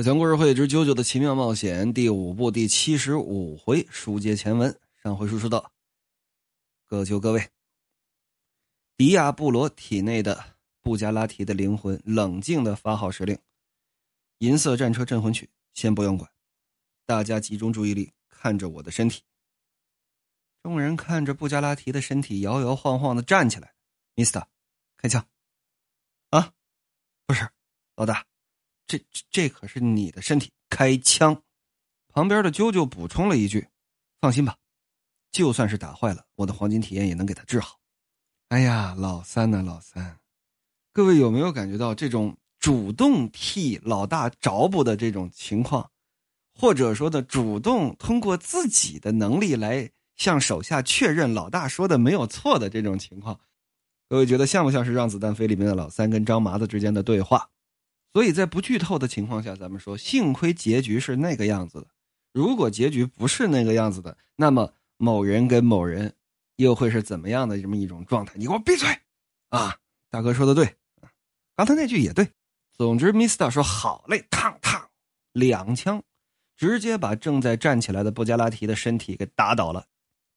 《讲故事会之九九的奇妙冒险》第五部第七十五回，书接前文。上回书说到，各就各位。迪亚布罗体内的布加拉提的灵魂冷静的发号施令：“银色战车镇魂曲，先不用管，大家集中注意力，看着我的身体。”众人看着布加拉提的身体摇摇晃晃的站起来。，Mista 开枪！啊，不是，老大。这这可是你的身体，开枪！旁边的啾啾补充了一句：“放心吧，就算是打坏了，我的黄金体验也能给他治好。”哎呀，老三呢？老三，各位有没有感觉到这种主动替老大找补的这种情况，或者说的主动通过自己的能力来向手下确认老大说的没有错的这种情况？各位觉得像不像是《让子弹飞》里面的老三跟张麻子之间的对话？所以在不剧透的情况下，咱们说，幸亏结局是那个样子的。如果结局不是那个样子的，那么某人跟某人又会是怎么样的这么一种状态？你给我闭嘴！啊，大哥说的对，刚才那句也对。总之，Mister 说好嘞，烫烫，两枪，直接把正在站起来的布加拉提的身体给打倒了，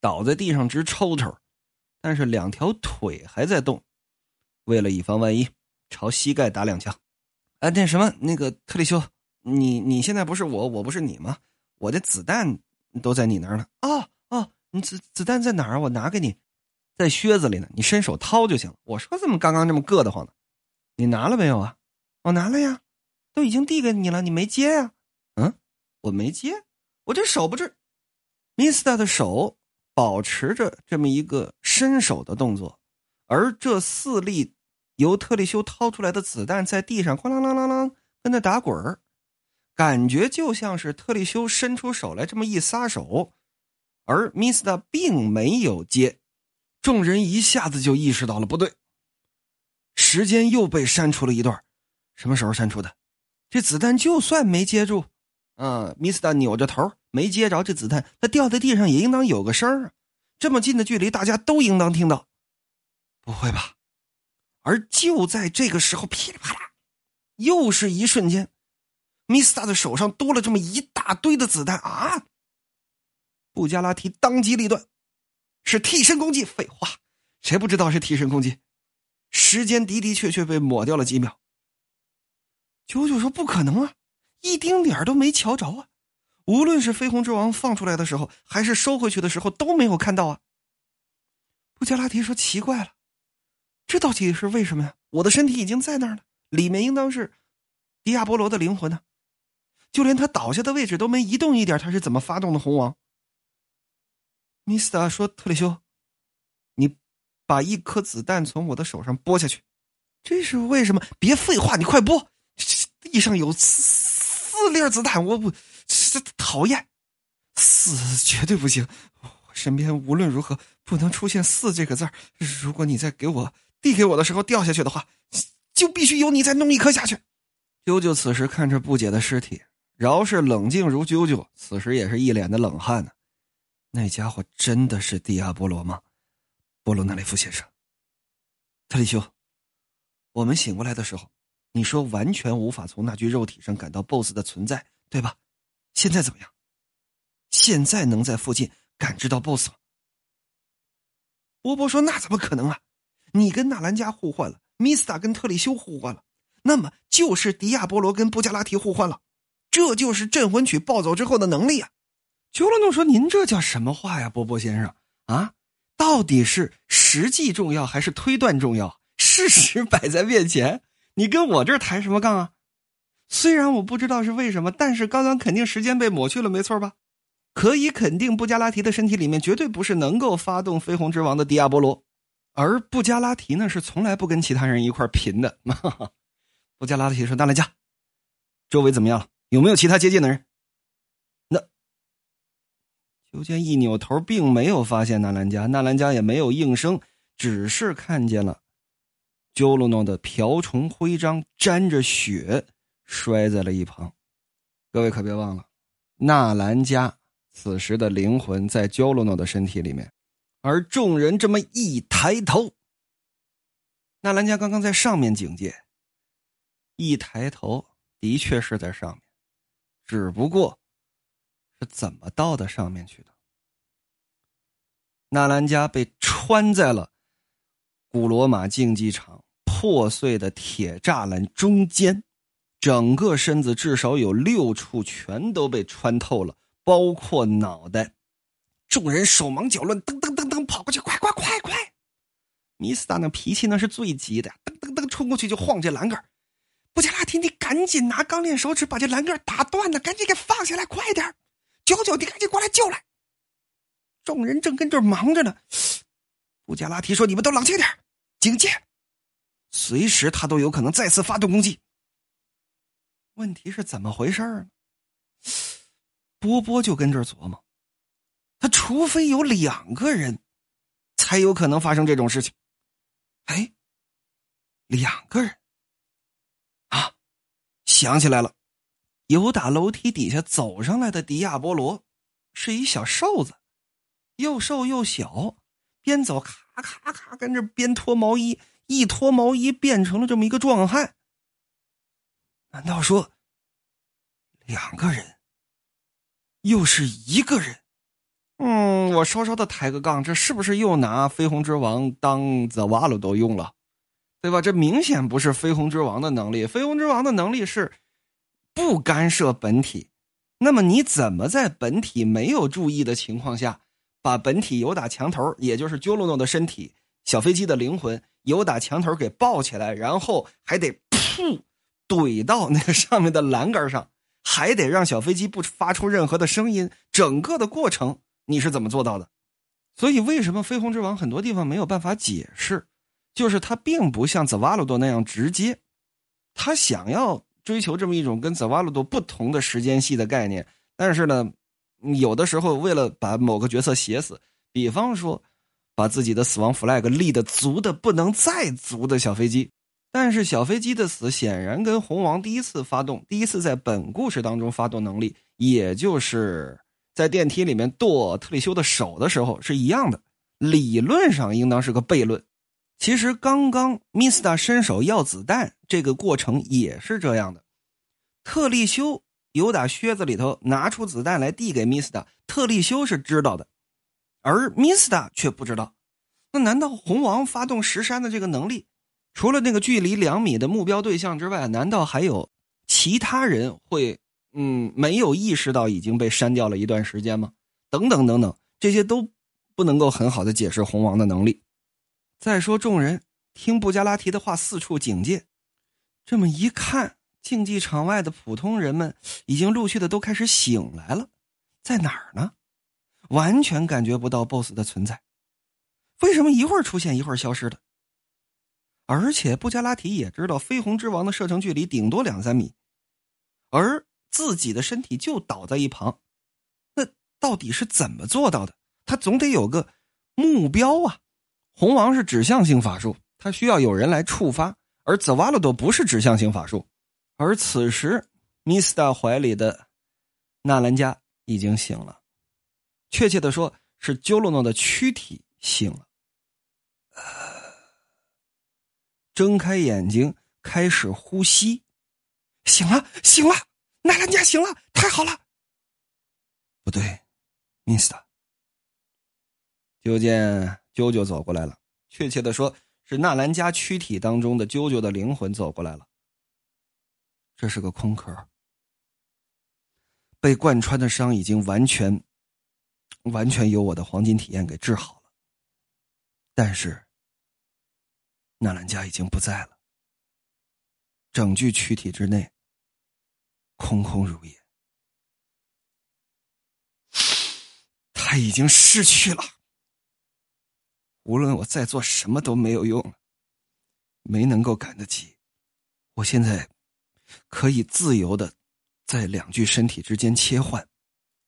倒在地上直抽抽，但是两条腿还在动。为了以防万一，朝膝盖打两枪。啊，那什么，那个特里修，你你现在不是我，我不是你吗？我的子弹都在你那儿呢。哦哦，你子子弹在哪儿？我拿给你，在靴子里呢。你伸手掏就行了。我说怎么刚刚这么硌得慌呢？你拿了没有啊？我拿了呀，都已经递给你了，你没接呀？嗯，我没接，我这手不是。米斯达的手保持着这么一个伸手的动作，而这四粒。由特里修掏出来的子弹在地上哐啷啷啷啷跟那打滚儿，感觉就像是特里修伸出手来这么一撒手，而米斯达并没有接。众人一下子就意识到了不对，时间又被删除了一段。什么时候删除的？这子弹就算没接住，啊，米斯达扭着头没接着这子弹，它掉在地上也应当有个声儿啊。这么近的距离，大家都应当听到。不会吧？而就在这个时候，噼里啪啦，又是一瞬间，米斯塔的手上多了这么一大堆的子弹啊！布加拉提当机立断，是替身攻击。废话，谁不知道是替身攻击？时间的的确确被抹掉了几秒。九九说：“不可能啊，一丁点都没瞧着啊！无论是绯红之王放出来的时候，还是收回去的时候，都没有看到啊。”布加拉提说：“奇怪了。”这到底是为什么呀？我的身体已经在那儿了，里面应当是迪亚波罗的灵魂呢。就连他倒下的位置都没移动一点，他是怎么发动的？红王，米斯塔说：“特里修，你把一颗子弹从我的手上拨下去，这是为什么？别废话，你快拨！地上有四粒子弹，我不讨厌，四绝对不行。我身边无论如何不能出现四这个字如果你再给我……”递给我的时候掉下去的话，就必须由你再弄一颗下去。啾啾此时看着不解的尸体，饶是冷静如啾啾，此时也是一脸的冷汗呢。那家伙真的是迪亚波罗吗？波罗纳雷夫先生，特里修，我们醒过来的时候，你说完全无法从那具肉体上感到 BOSS 的存在，对吧？现在怎么样？现在能在附近感知到 BOSS 吗？波波说：“那怎么可能啊？”你跟纳兰加互换了，米斯塔跟特里修互换了，那么就是迪亚波罗跟布加拉提互换了，这就是镇魂曲暴走之后的能力啊！丘罗诺说：“您这叫什么话呀，波波先生啊？到底是实际重要还是推断重要？事实摆在面前，你跟我这儿抬什么杠啊？虽然我不知道是为什么，但是刚刚肯定时间被抹去了，没错吧？可以肯定，布加拉提的身体里面绝对不是能够发动绯红之王的迪亚波罗。”而布加拉提呢，是从来不跟其他人一块拼的。布加拉提说：“纳兰加，周围怎么样了？有没有其他接近的人？”那裘坚一扭头，并没有发现纳兰加，纳兰加也没有应声，只是看见了鸠鲁诺的瓢虫徽章沾着血摔在了一旁。各位可别忘了，纳兰加此时的灵魂在鸠鲁诺的身体里面。而众人这么一抬头，纳兰家刚刚在上面警戒，一抬头的确是在上面，只不过是怎么到的上面去的。纳兰家被穿在了古罗马竞技场破碎的铁栅栏中间，整个身子至少有六处全都被穿透了，包括脑袋。众人手忙脚乱，噔噔噔噔跑过去，快快快快！米斯达那脾气那是最急的，噔噔噔冲过去就晃这栏杆。布加拉提，你赶紧拿钢链手指把这栏杆打断了，赶紧给放下来，快点！九九，你赶紧过来救来！众人正跟这忙着呢，布加拉提说：“你们都冷静点，警戒，随时他都有可能再次发动攻击。”问题是怎么回事呢？波波就跟这儿琢磨，除非有两个人，才有可能发生这种事情。哎，两个人啊，想起来了，有打楼梯底下走上来的迪亚波罗，是一小瘦子。又瘦又小，边走咔咔咔跟着边脱毛衣，一脱毛衣变成了这么一个壮汉。难道说两个人，又是一个人？嗯，我稍稍的抬个杠，这是不是又拿绯红之王当泽瓦鲁都用了？对吧？这明显不是绯红之王的能力，绯红之王的能力是不干涉本体。那么你怎么在本体没有注意的情况下？把本体由打墙头，也就是鸠鲁诺的身体，小飞机的灵魂由打墙头给抱起来，然后还得噗怼到那个上面的栏杆上，还得让小飞机不发出任何的声音。整个的过程你是怎么做到的？所以为什么绯红之王很多地方没有办法解释？就是他并不像泽瓦鲁多那样直接，他想要追求这么一种跟泽瓦鲁多不同的时间系的概念，但是呢？有的时候，为了把某个角色写死，比方说，把自己的死亡 flag 立的足的不能再足的小飞机，但是小飞机的死显然跟红王第一次发动、第一次在本故事当中发动能力，也就是在电梯里面剁特里修的手的时候是一样的，理论上应当是个悖论。其实刚刚米斯达伸手要子弹这个过程也是这样的，特利修。有打靴子里头拿出子弹来递给米斯达，特利修是知道的，而米斯达却不知道。那难道红王发动石山的这个能力，除了那个距离两米的目标对象之外，难道还有其他人会嗯没有意识到已经被删掉了一段时间吗？等等等等，这些都不能够很好的解释红王的能力。再说众人听布加拉提的话，四处警戒，这么一看。竞技场外的普通人们已经陆续的都开始醒来了，在哪儿呢？完全感觉不到 BOSS 的存在。为什么一会儿出现一会儿消失的？而且布加拉提也知道绯红之王的射程距离顶多两三米，而自己的身体就倒在一旁，那到底是怎么做到的？他总得有个目标啊！红王是指向性法术，他需要有人来触发，而泽瓦罗多不是指向性法术。而此时，米斯达怀里的纳兰加已经醒了，确切的说，是鸠罗诺的躯体醒了，睁开眼睛，开始呼吸，醒了，醒了，纳兰加醒了，太好了。不对，米斯达，就见啾啾走过来了，确切的说，是纳兰家躯体当中的啾啾的灵魂走过来了。这是个空壳，被贯穿的伤已经完全、完全由我的黄金体验给治好了。但是，纳兰家已经不在了，整具躯体之内空空如也，他已经逝去了。无论我再做什么都没有用了，没能够赶得及。我现在。可以自由的在两具身体之间切换，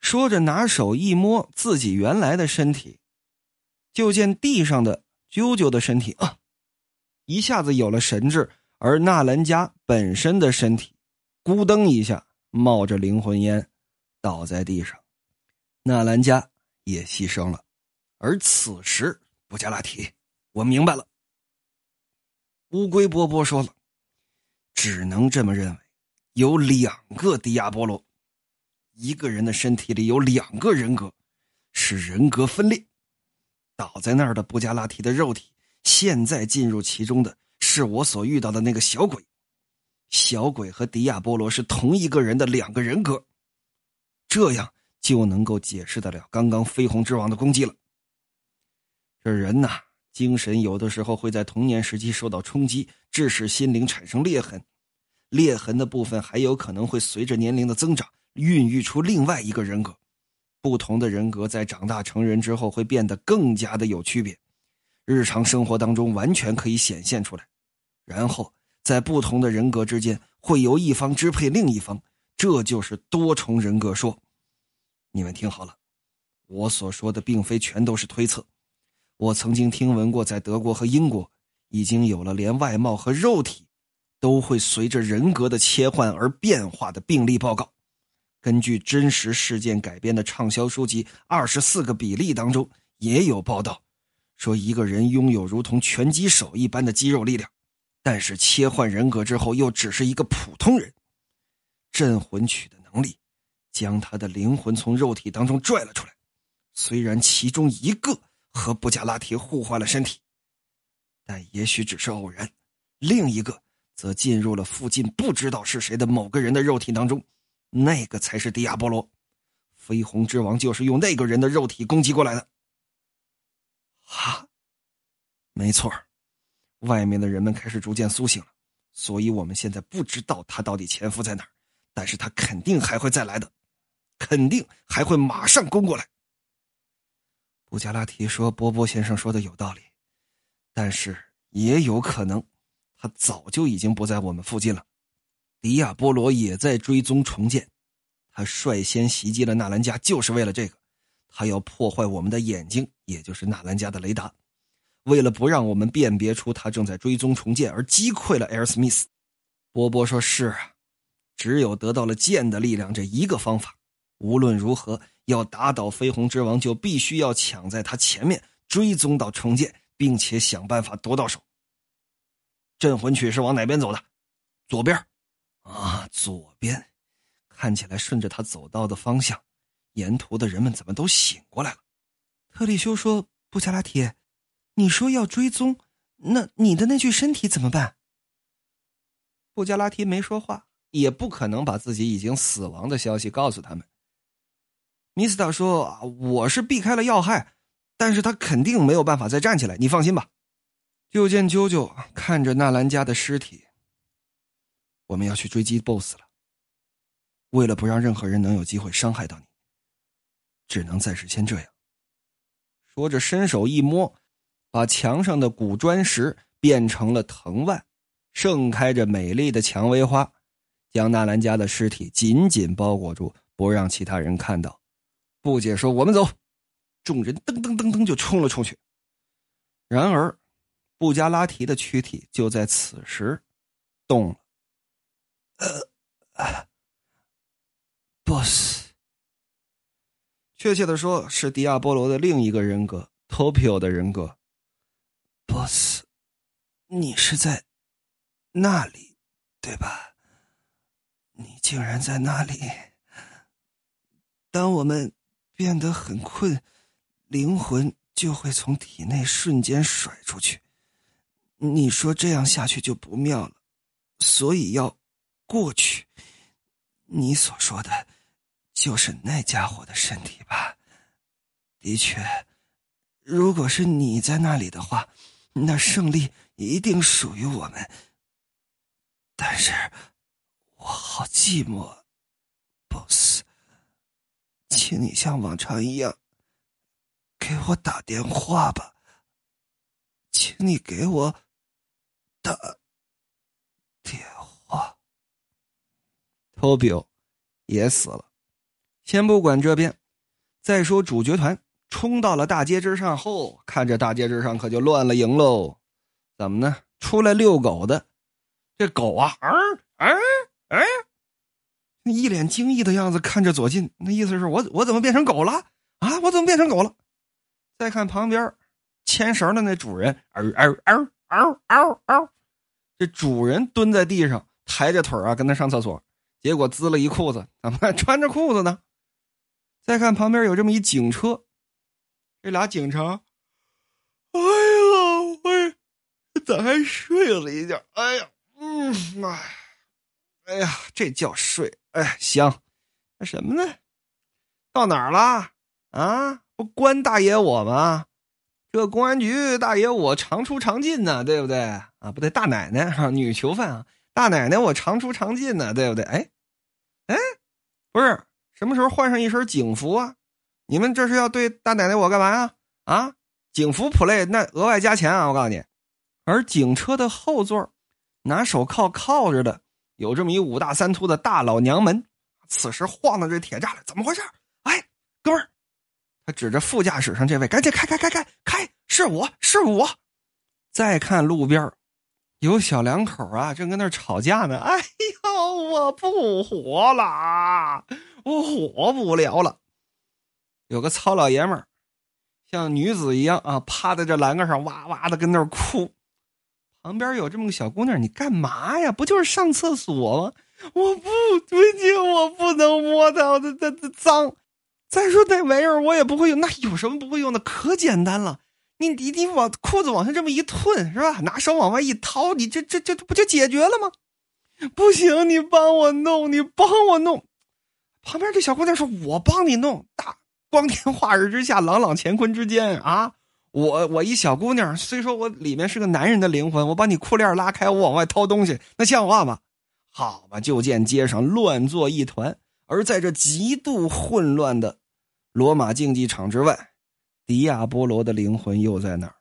说着拿手一摸自己原来的身体，就见地上的啾啾的身体啊，一下子有了神智，而纳兰家本身的身体咕噔一下冒着灵魂烟倒在地上，纳兰家也牺牲了。而此时布加拉提，我明白了。乌龟波波说了。只能这么认为，有两个迪亚波罗，一个人的身体里有两个人格，是人格分裂。倒在那儿的布加拉提的肉体，现在进入其中的是我所遇到的那个小鬼。小鬼和迪亚波罗是同一个人的两个人格，这样就能够解释得了刚刚绯红之王的攻击了。这人呐，精神有的时候会在童年时期受到冲击，致使心灵产生裂痕。裂痕的部分还有可能会随着年龄的增长，孕育出另外一个人格。不同的人格在长大成人之后会变得更加的有区别，日常生活当中完全可以显现出来。然后在不同的人格之间会由一方支配另一方，这就是多重人格说。你们听好了，我所说的并非全都是推测。我曾经听闻过，在德国和英国已经有了连外貌和肉体。都会随着人格的切换而变化的病例报告。根据真实事件改编的畅销书籍《二十四个比例》当中，也有报道说，一个人拥有如同拳击手一般的肌肉力量，但是切换人格之后又只是一个普通人。镇魂曲的能力将他的灵魂从肉体当中拽了出来，虽然其中一个和布加拉提互换了身体，但也许只是偶然，另一个。则进入了附近不知道是谁的某个人的肉体当中，那个才是迪亚波罗，绯红之王就是用那个人的肉体攻击过来的。哈，没错外面的人们开始逐渐苏醒了，所以我们现在不知道他到底潜伏在哪儿，但是他肯定还会再来的，肯定还会马上攻过来。布加拉提说：“波波先生说的有道理，但是也有可能。”他早就已经不在我们附近了，迪亚波罗也在追踪重建。他率先袭击了纳兰家，就是为了这个。他要破坏我们的眼睛，也就是纳兰家的雷达。为了不让我们辨别出他正在追踪重建，而击溃了艾尔斯密斯。波波说：“是啊，只有得到了剑的力量这一个方法。无论如何，要打倒绯红之王，就必须要抢在他前面，追踪到重建，并且想办法夺到手。”镇魂曲是往哪边走的？左边，啊，左边，看起来顺着他走到的方向，沿途的人们怎么都醒过来了？特里修说：“布加拉提，你说要追踪，那你的那具身体怎么办？”布加拉提没说话，也不可能把自己已经死亡的消息告诉他们。米斯塔说：“我是避开了要害，但是他肯定没有办法再站起来，你放心吧。”就见啾啾看着纳兰家的尸体。我们要去追击 BOSS 了。为了不让任何人能有机会伤害到你，只能暂时先这样。说着，伸手一摸，把墙上的古砖石变成了藤蔓，盛开着美丽的蔷薇花，将纳兰家的尸体紧紧包裹住，不让其他人看到。不解说：“我们走。”众人噔噔噔噔就冲了出去。然而。布加拉提的躯体就在此时动了。呃，boss，确切的说是迪亚波罗的另一个人格 Topio 的人格。boss，你是在那里对吧？你竟然在那里！当我们变得很困，灵魂就会从体内瞬间甩出去。你说这样下去就不妙了，所以要过去。你所说的，就是那家伙的身体吧？的确，如果是你在那里的话，那胜利一定属于我们。但是，我好寂寞，boss，请你像往常一样给我打电话吧，请你给我。打电话，Tobio 也死了。先不管这边，再说主角团冲到了大街之上后，看着大街之上可就乱了营喽。怎么呢？出来遛狗的这狗啊，啊啊啊！一脸惊异的样子看着左近，那意思是我我怎么变成狗了啊？我怎么变成狗了？再看旁边牵绳的那主人，嗷嗷嗷嗷嗷嗷。这主人蹲在地上，抬着腿啊，跟他上厕所，结果滋了一裤子，怎么还穿着裤子呢？再看旁边有这么一警车，这俩警察，哎呀，我咋还睡了一觉？哎呀，嗯，哎，哎呀，这觉睡，哎，香。那什么呢？到哪儿了？啊，不关大爷我吗？这公安局大爷我常出常进呢，对不对？啊，不对，大奶奶哈，女囚犯啊，大奶奶我常出常进呢，对不对？哎，哎，不是，什么时候换上一身警服啊？你们这是要对大奶奶我干嘛呀？啊，警服 play 那额外加钱啊！我告诉你，而警车的后座，拿手铐铐着的有这么一五大三粗的大老娘们，此时晃到这铁栅栏，怎么回事？哎，哥们儿。他指着副驾驶上这位，赶紧开开开开开，是我是我。再看路边有小两口啊，正跟那吵架呢。哎呦，我不活了，我活不了了。有个糙老爷们儿，像女子一样啊，趴在这栏杆上哇哇的跟那儿哭。旁边有这么个小姑娘，你干嘛呀？不就是上厕所吗？我不对劲，我不能摸它，它它脏。再说那玩意儿我也不会用，那有什么不会用的？可简单了，你你你往裤子往上这么一吞是吧？拿手往外一掏，你这这这不就解决了吗？不行，你帮我弄，你帮我弄。旁边这小姑娘说：“我帮你弄。”大光天化日之下，朗朗乾坤之间啊！我我一小姑娘，虽说我里面是个男人的灵魂，我把你裤链拉开，我往外掏东西，那像话吗？好吧，就见街上乱作一团。而在这极度混乱的罗马竞技场之外，迪亚波罗的灵魂又在哪儿？